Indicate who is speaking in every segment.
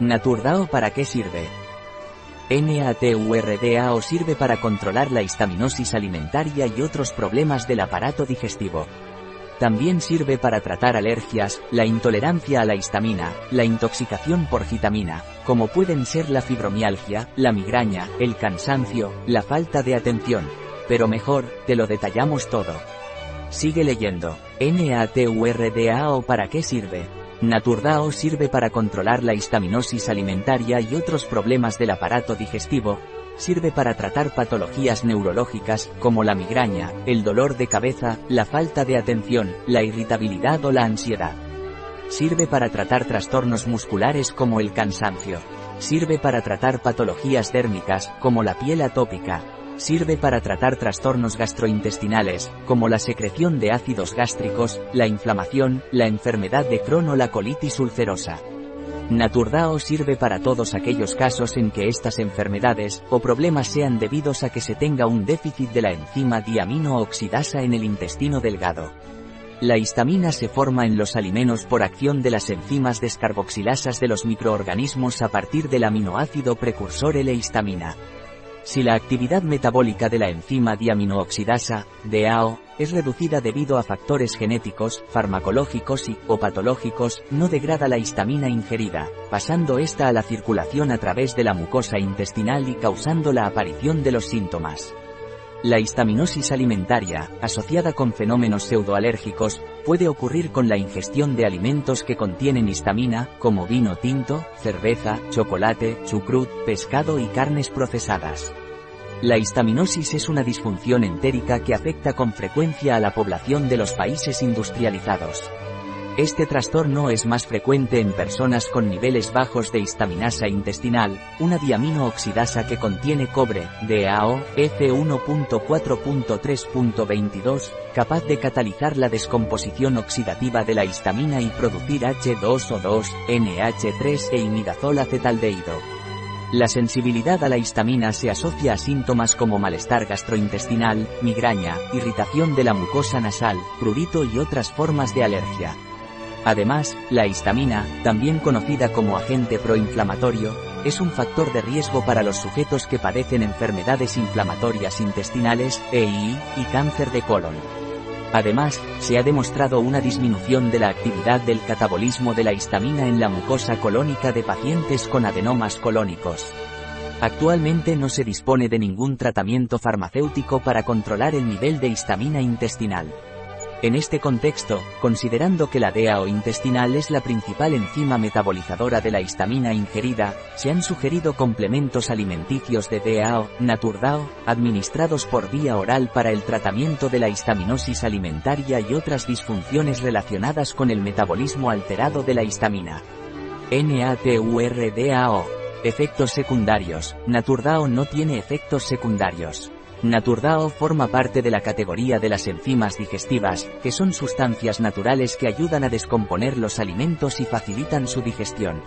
Speaker 1: ¿Naturdao para qué sirve? NATURDAO sirve para controlar la histaminosis alimentaria y otros problemas del aparato digestivo. También sirve para tratar alergias, la intolerancia a la histamina, la intoxicación por vitamina, como pueden ser la fibromialgia, la migraña, el cansancio, la falta de atención. Pero mejor, te lo detallamos todo. Sigue leyendo. NATURDAO para qué sirve? Naturdao sirve para controlar la histaminosis alimentaria y otros problemas del aparato digestivo, sirve para tratar patologías neurológicas, como la migraña, el dolor de cabeza, la falta de atención, la irritabilidad o la ansiedad. Sirve para tratar trastornos musculares como el cansancio. Sirve para tratar patologías dérmicas, como la piel atópica. Sirve para tratar trastornos gastrointestinales, como la secreción de ácidos gástricos, la inflamación, la enfermedad de Crohn o la colitis ulcerosa. Naturdao sirve para todos aquellos casos en que estas enfermedades o problemas sean debidos a que se tenga un déficit de la enzima diamino-oxidasa en el intestino delgado. La histamina se forma en los alimentos por acción de las enzimas descarboxilasas de los microorganismos a partir del aminoácido precursor L-histamina. Si la actividad metabólica de la enzima diaminooxidasa, DAO, es reducida debido a factores genéticos, farmacológicos y o patológicos, no degrada la histamina ingerida, pasando esta a la circulación a través de la mucosa intestinal y causando la aparición de los síntomas. La histaminosis alimentaria, asociada con fenómenos pseudoalérgicos, puede ocurrir con la ingestión de alimentos que contienen histamina, como vino tinto, cerveza, chocolate, chucrut, pescado y carnes procesadas. La histaminosis es una disfunción entérica que afecta con frecuencia a la población de los países industrializados. Este trastorno es más frecuente en personas con niveles bajos de histaminasa intestinal, una diamino-oxidasa que contiene cobre, DAO, F1.4.3.22, capaz de catalizar la descomposición oxidativa de la histamina y producir H2O2, NH3 e imidazol acetaldehído. La sensibilidad a la histamina se asocia a síntomas como malestar gastrointestinal, migraña, irritación de la mucosa nasal, prurito y otras formas de alergia. Además, la histamina, también conocida como agente proinflamatorio, es un factor de riesgo para los sujetos que padecen enfermedades inflamatorias intestinales, EI, y cáncer de colon. Además, se ha demostrado una disminución de la actividad del catabolismo de la histamina en la mucosa colónica de pacientes con adenomas colónicos. Actualmente no se dispone de ningún tratamiento farmacéutico para controlar el nivel de histamina intestinal. En este contexto, considerando que la DAO intestinal es la principal enzima metabolizadora de la histamina ingerida, se han sugerido complementos alimenticios de DAO, Naturdao, administrados por vía oral para el tratamiento de la histaminosis alimentaria y otras disfunciones relacionadas con el metabolismo alterado de la histamina. NATURDAO. Efectos secundarios. Naturdao no tiene efectos secundarios. Naturdao forma parte de la categoría de las enzimas digestivas, que son sustancias naturales que ayudan a descomponer los alimentos y facilitan su digestión.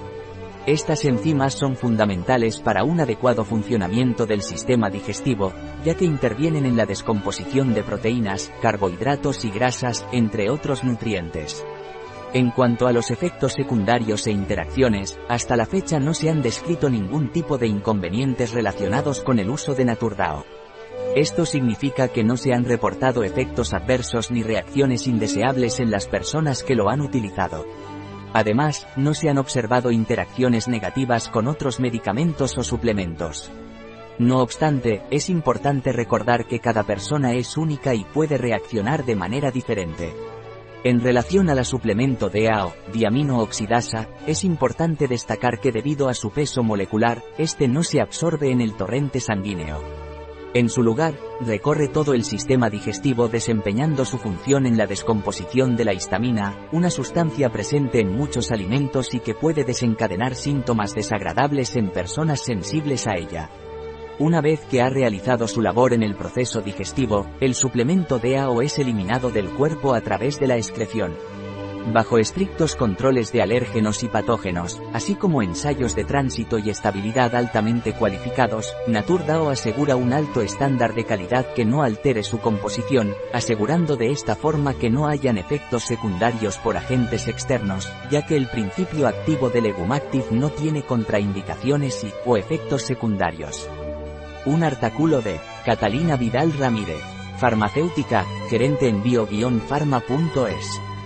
Speaker 1: Estas enzimas son fundamentales para un adecuado funcionamiento del sistema digestivo, ya que intervienen en la descomposición de proteínas, carbohidratos y grasas, entre otros nutrientes. En cuanto a los efectos secundarios e interacciones, hasta la fecha no se han descrito ningún tipo de inconvenientes relacionados con el uso de Naturdao. Esto significa que no se han reportado efectos adversos ni reacciones indeseables en las personas que lo han utilizado. Además, no se han observado interacciones negativas con otros medicamentos o suplementos. No obstante, es importante recordar que cada persona es única y puede reaccionar de manera diferente. En relación a la suplemento DAO, diamino-oxidasa, es importante destacar que debido a su peso molecular, este no se absorbe en el torrente sanguíneo. En su lugar, recorre todo el sistema digestivo desempeñando su función en la descomposición de la histamina, una sustancia presente en muchos alimentos y que puede desencadenar síntomas desagradables en personas sensibles a ella. Una vez que ha realizado su labor en el proceso digestivo, el suplemento DAO es eliminado del cuerpo a través de la excreción. Bajo estrictos controles de alérgenos y patógenos, así como ensayos de tránsito y estabilidad altamente cualificados, Naturdao asegura un alto estándar de calidad que no altere su composición, asegurando de esta forma que no hayan efectos secundarios por agentes externos, ya que el principio activo de Legumactive no tiene contraindicaciones y, o efectos secundarios. Un artículo de Catalina Vidal Ramírez, farmacéutica, gerente en bio-pharma.es.